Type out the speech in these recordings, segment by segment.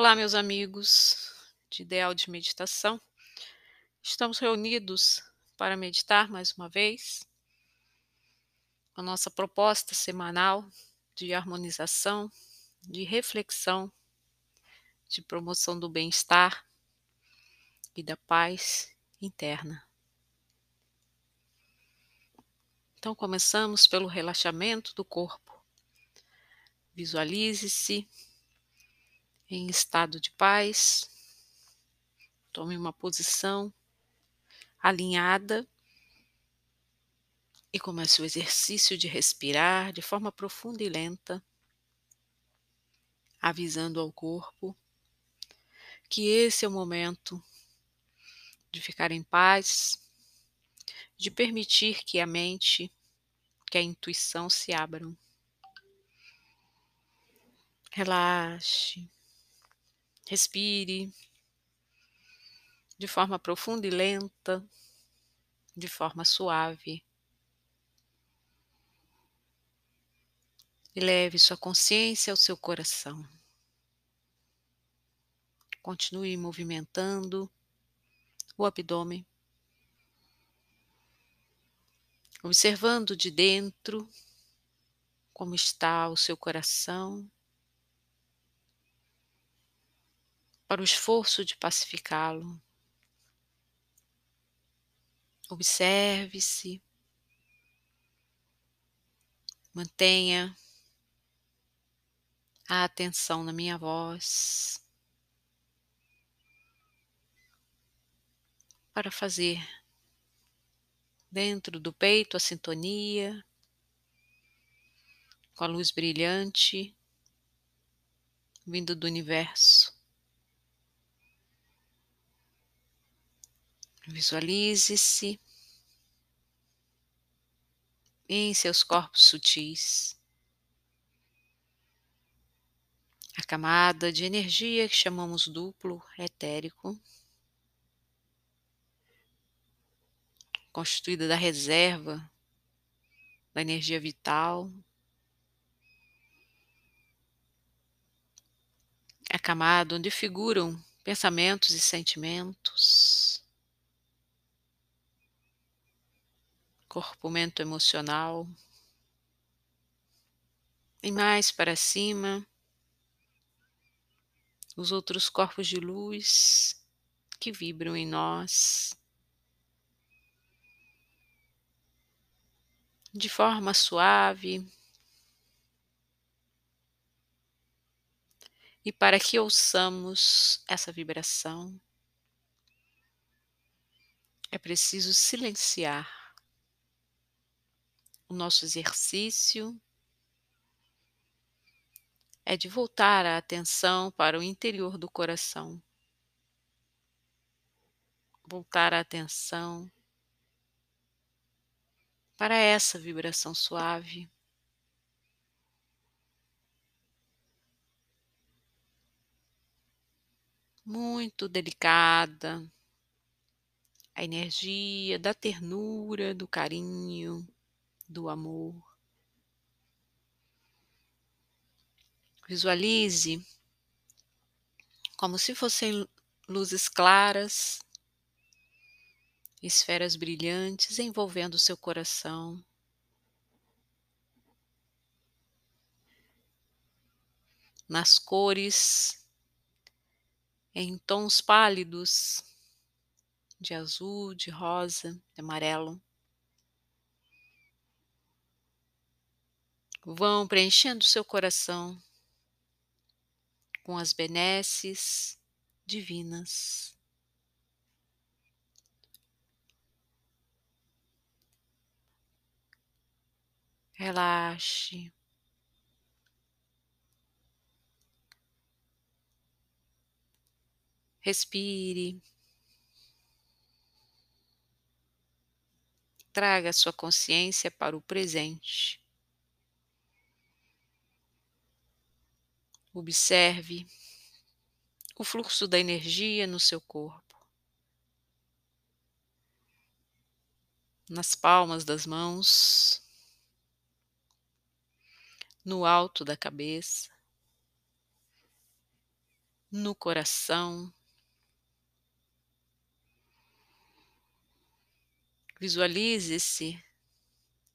Olá, meus amigos de Ideal de Meditação. Estamos reunidos para meditar mais uma vez. A nossa proposta semanal de harmonização, de reflexão, de promoção do bem-estar e da paz interna. Então, começamos pelo relaxamento do corpo. Visualize-se em estado de paz. Tome uma posição alinhada e comece o exercício de respirar de forma profunda e lenta, avisando ao corpo que esse é o momento de ficar em paz, de permitir que a mente, que a intuição se abram. Relaxe. Respire de forma profunda e lenta, de forma suave. E leve sua consciência ao seu coração. Continue movimentando o abdômen, observando de dentro como está o seu coração para o esforço de pacificá-lo. Observe-se, mantenha a atenção na minha voz para fazer dentro do peito a sintonia com a luz brilhante vindo do universo. Visualize-se em seus corpos sutis. A camada de energia que chamamos duplo etérico, constituída da reserva da energia vital, a camada onde figuram pensamentos e sentimentos. Corpo mento emocional. E mais para cima, os outros corpos de luz que vibram em nós. De forma suave, e para que ouçamos essa vibração, é preciso silenciar o nosso exercício é de voltar a atenção para o interior do coração. Voltar a atenção para essa vibração suave. Muito delicada, a energia da ternura, do carinho, do amor. Visualize como se fossem luzes claras, esferas brilhantes envolvendo o seu coração. Nas cores, em tons pálidos de azul, de rosa, de amarelo. Vão preenchendo seu coração com as benesses divinas. Relaxe. Respire. Traga sua consciência para o presente. Observe o fluxo da energia no seu corpo, nas palmas das mãos, no alto da cabeça. no coração. Visualize-se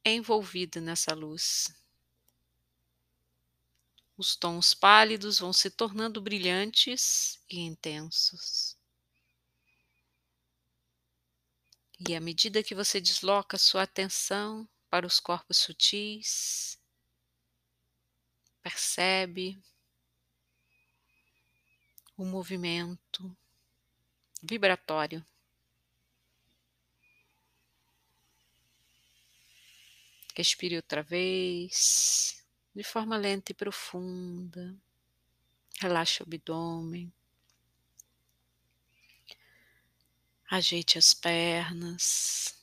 envolvido nessa luz. Os tons pálidos vão se tornando brilhantes e intensos. E à medida que você desloca sua atenção para os corpos sutis, percebe o movimento vibratório Respire outra vez, de forma lenta e profunda. Relaxe o abdômen. Ajeite as pernas.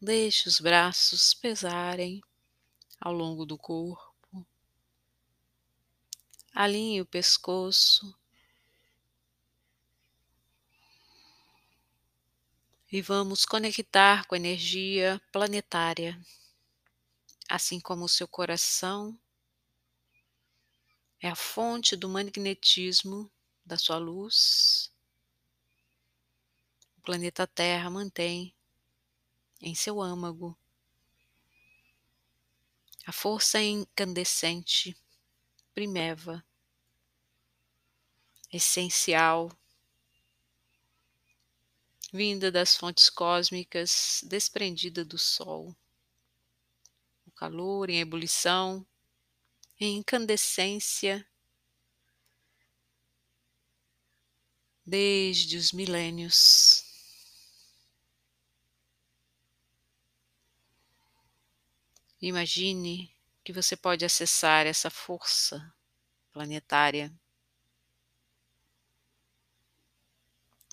Deixe os braços pesarem ao longo do corpo. Alinhe o pescoço. e vamos conectar com a energia planetária, assim como o seu coração é a fonte do magnetismo da sua luz. O planeta Terra mantém em seu âmago a força incandescente, primeva, essencial vinda das fontes cósmicas, desprendida do Sol. Calor em ebulição, em incandescência, desde os milênios. Imagine que você pode acessar essa força planetária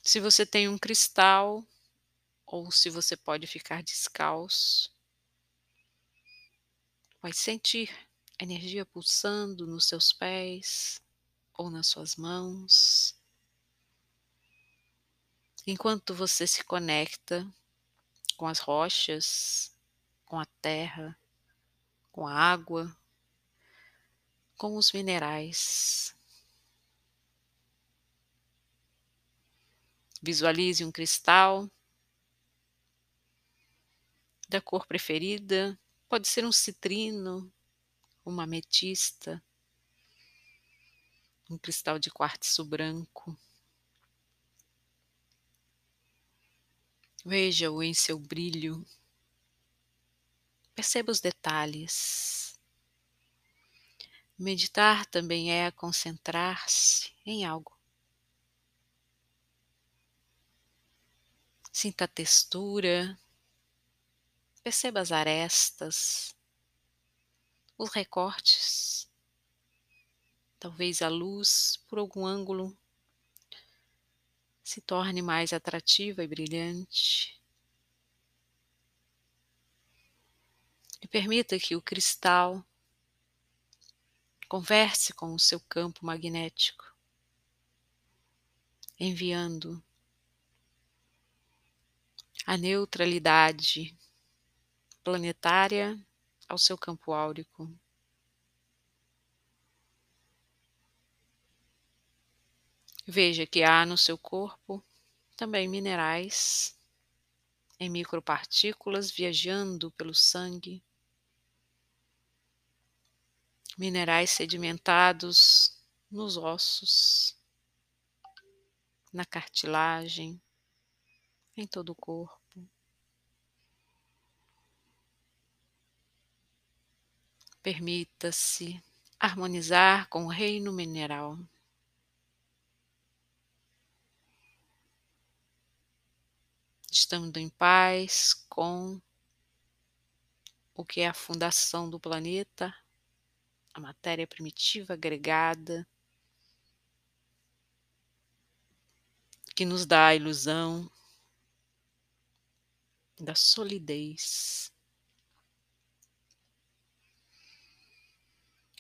Se você tem um cristal, ou se você pode ficar descalço, vai sentir energia pulsando nos seus pés ou nas suas mãos. Enquanto você se conecta com as rochas, com a terra, com a água, com os minerais. Visualize um cristal da cor preferida, pode ser um citrino, uma ametista, um cristal de quartzo branco. Veja-o em seu brilho. Perceba os detalhes. Meditar também é concentrar-se em algo. Sinta a textura, perceba as arestas, os recortes, talvez a luz por algum ângulo se torne mais atrativa e brilhante. E permita que o cristal converse com o seu campo magnético, enviando a neutralidade planetária ao seu campo áurico. Veja que há no seu corpo também minerais em micropartículas viajando pelo sangue, minerais sedimentados nos ossos, na cartilagem, em todo o corpo. Permita-se harmonizar com o reino mineral. Estando em paz com o que é a fundação do planeta, a matéria primitiva agregada, que nos dá a ilusão da solidez.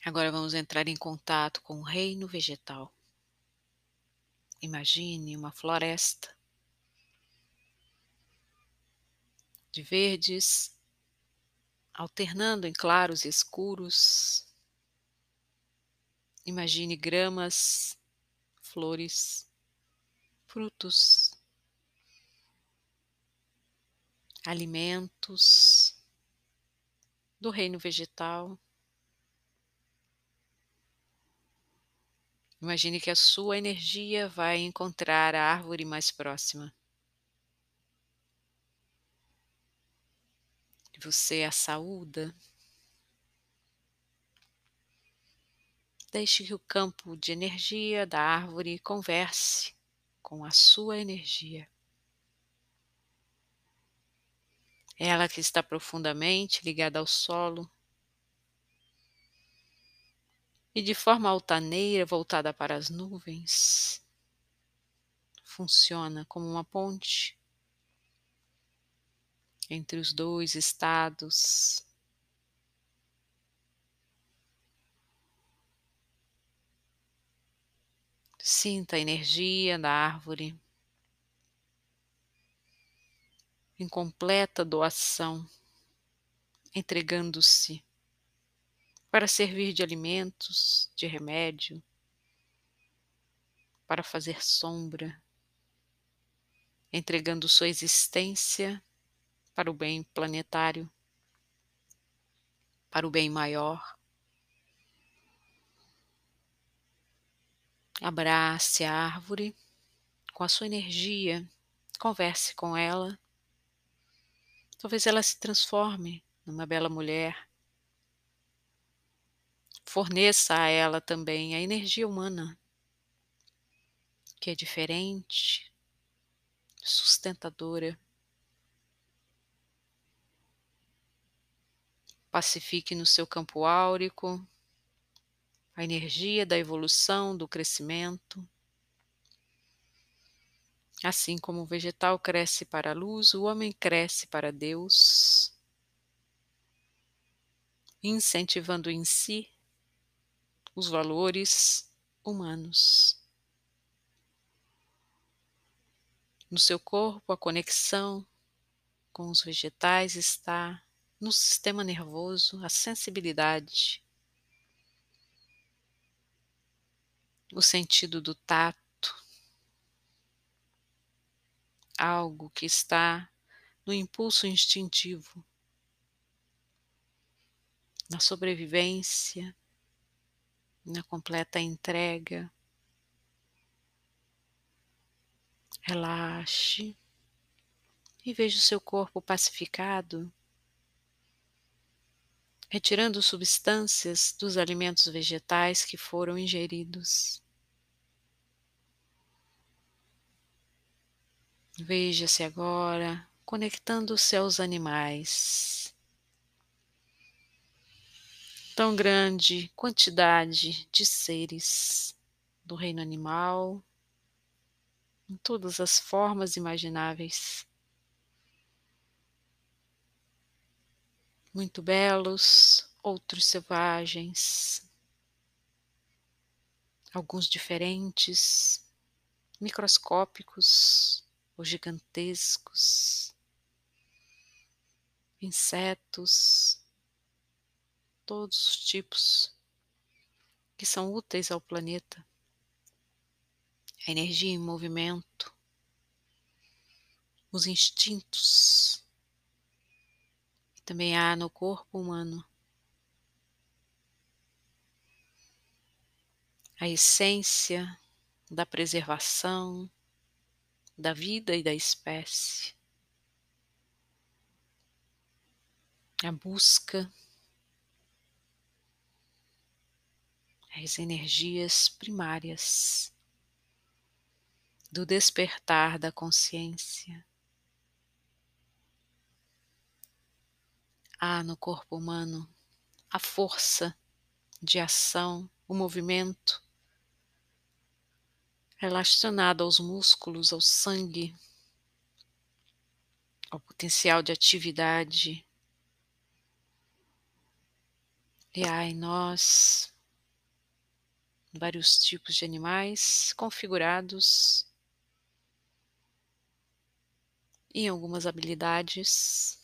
Agora vamos entrar em contato com o reino vegetal. Imagine uma floresta de verdes, alternando em claros e escuros, Imagine gramas, flores, frutos, alimentos do reino vegetal. Imagine que a sua energia vai encontrar a árvore mais próxima. Você a saúda. Deixe que o campo de energia da árvore converse com a sua energia. Ela que está profundamente ligada ao solo, e de forma altaneira, voltada para as nuvens, funciona como uma ponte entre os dois estados. Sinta a energia da árvore em completa doação, entregando-se para servir de alimentos, de remédio, para fazer sombra, entregando sua existência para o bem planetário, para o bem maior. Abrace a árvore com a sua energia, converse com ela. Talvez ela se transforme numa bela mulher forneça a ela também a energia humana, que é diferente, sustentadora. Pacifique no seu campo áurico a energia da evolução, do crescimento. Assim como o vegetal cresce para a luz, o homem cresce para Deus, incentivando em si os valores humanos. No seu corpo, a conexão com os vegetais está no sistema nervoso, a sensibilidade, o sentido do tato, algo que está no impulso instintivo, na sobrevivência, na completa entrega. Relaxe e veja o seu corpo pacificado, retirando substâncias dos alimentos vegetais que foram ingeridos. Veja-se agora conectando-se aos animais tão grande quantidade de seres do reino animal, em todas as formas imagináveis. Muito belos, outros selvagens, alguns diferentes, microscópicos ou gigantescos, insetos, todos os tipos que são úteis ao planeta. A energia em movimento, os instintos, que também há no corpo humano. A essência da preservação da vida e da espécie. A busca as energias primárias do despertar da consciência. Há no corpo humano a força de ação, o movimento relacionado aos músculos, ao sangue, ao potencial de atividade. E há em nós vários tipos de animais configurados em algumas habilidades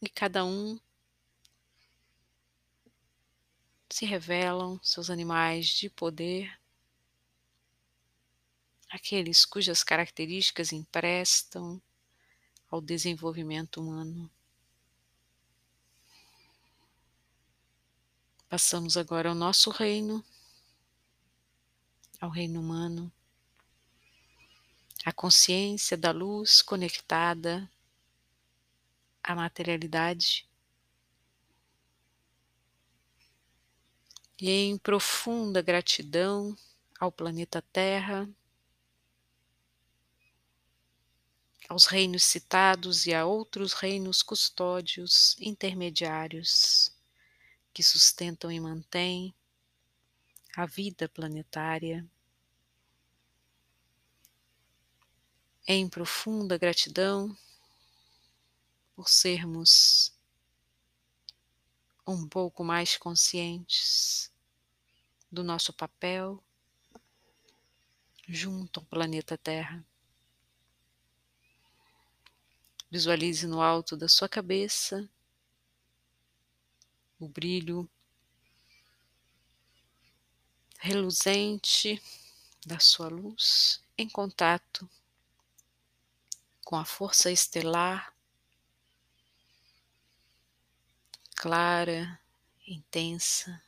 e cada um se revelam seus animais de poder, aqueles cujas características emprestam ao desenvolvimento humano. Passamos agora ao nosso reino, ao reino humano, a consciência da luz conectada à materialidade. E em profunda gratidão ao planeta Terra, aos reinos citados e a outros reinos custódios intermediários que sustentam e mantêm a vida planetária. Em profunda gratidão por sermos um pouco mais conscientes do nosso papel junto ao planeta Terra. Visualize no alto da sua cabeça o brilho reluzente da sua luz em contato com a força estelar clara, intensa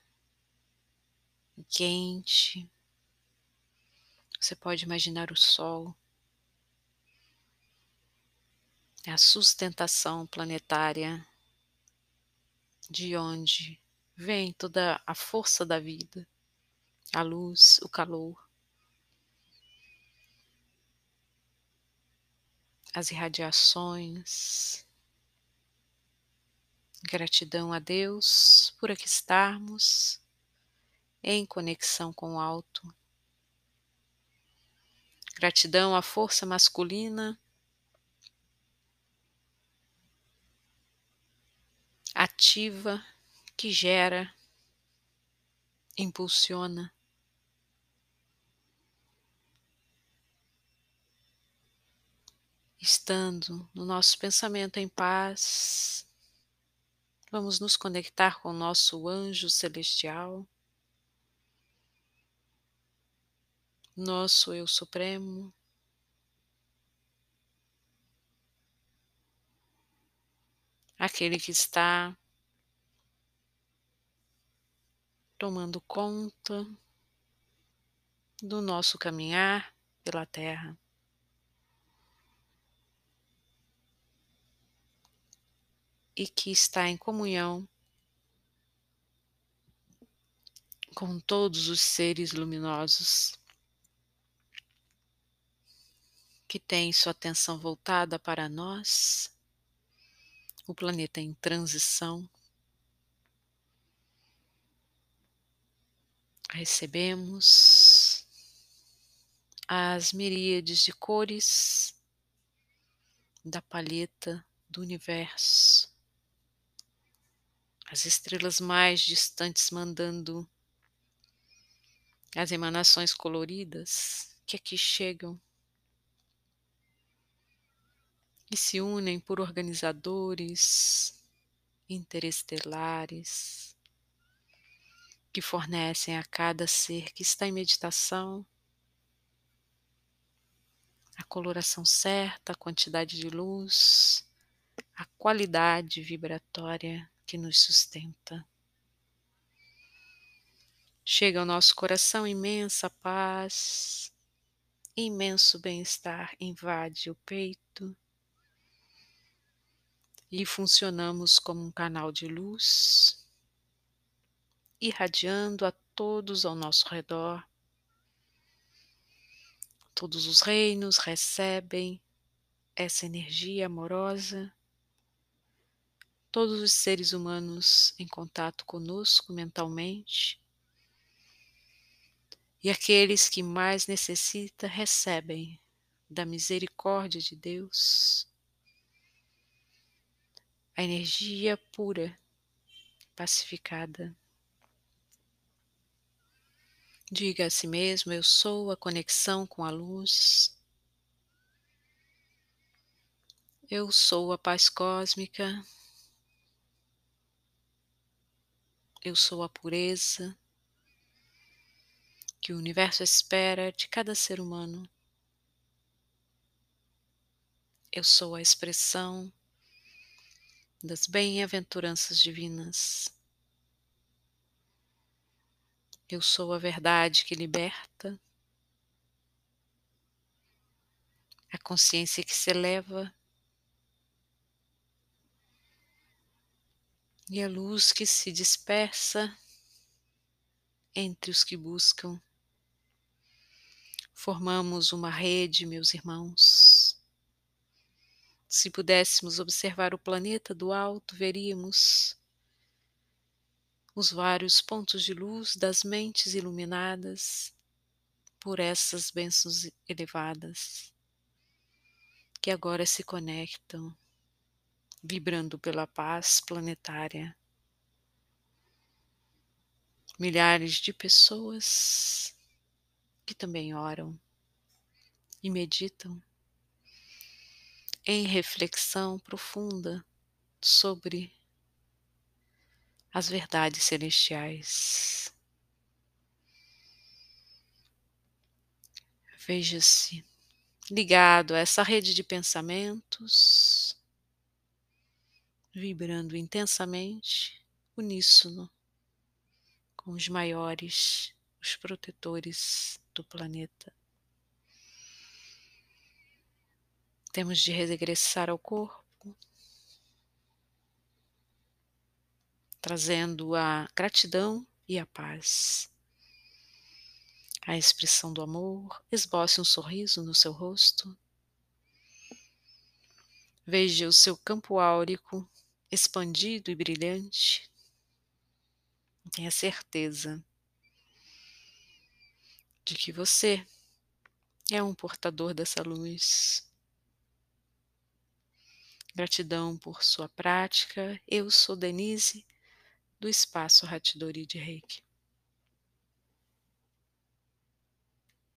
quente. Você pode imaginar o sol, a sustentação planetária de onde vem toda a força da vida, a luz, o calor, as irradiações. Gratidão a Deus por aqui estarmos em conexão com o alto. Gratidão à força masculina ativa que gera, impulsiona. Estando no nosso pensamento em paz, vamos nos conectar com o nosso anjo celestial, nosso Eu Supremo. Aquele que está tomando conta do nosso caminhar pela terra. E que está em comunhão com todos os seres luminosos que têm sua atenção voltada para nós o planeta em transição. Recebemos as miríades de cores da palheta do universo, as estrelas mais distantes mandando as emanações coloridas que aqui chegam e se unem por organizadores interestelares que fornecem a cada ser que está em meditação a coloração certa, a quantidade de luz, a qualidade vibratória que nos sustenta. Chega ao nosso coração imensa paz, imenso bem-estar invade o peito e funcionamos como um canal de luz, irradiando a todos ao nosso redor. Todos os reinos recebem essa energia amorosa. Todos os seres humanos em contato conosco mentalmente. E aqueles que mais necessitam recebem da misericórdia de Deus a energia pura, pacificada. Diga a si mesmo: Eu sou a conexão com a luz. Eu sou a paz cósmica. Eu sou a pureza que o universo espera de cada ser humano. Eu sou a expressão das bem-aventuranças divinas. Eu sou a verdade que liberta, a consciência que se eleva e a luz que se dispersa entre os que buscam. Formamos uma rede, meus irmãos. Se pudéssemos observar o planeta do alto, veríamos os vários pontos de luz das mentes iluminadas por essas bênçãos elevadas, que agora se conectam, vibrando pela paz planetária. Milhares de pessoas que também oram e meditam em reflexão profunda sobre as verdades celestiais. Veja-se ligado a essa rede de pensamentos, vibrando intensamente, uníssono com os maiores, os protetores do planeta. Temos de regressar ao corpo, trazendo a gratidão e a paz. A expressão do amor, esboce um sorriso no seu rosto. Veja o seu campo áurico expandido e brilhante. Tenha certeza de que você é um portador dessa luz. Gratidão por sua prática. Eu sou Denise, do Espaço Ratidori de Reiki.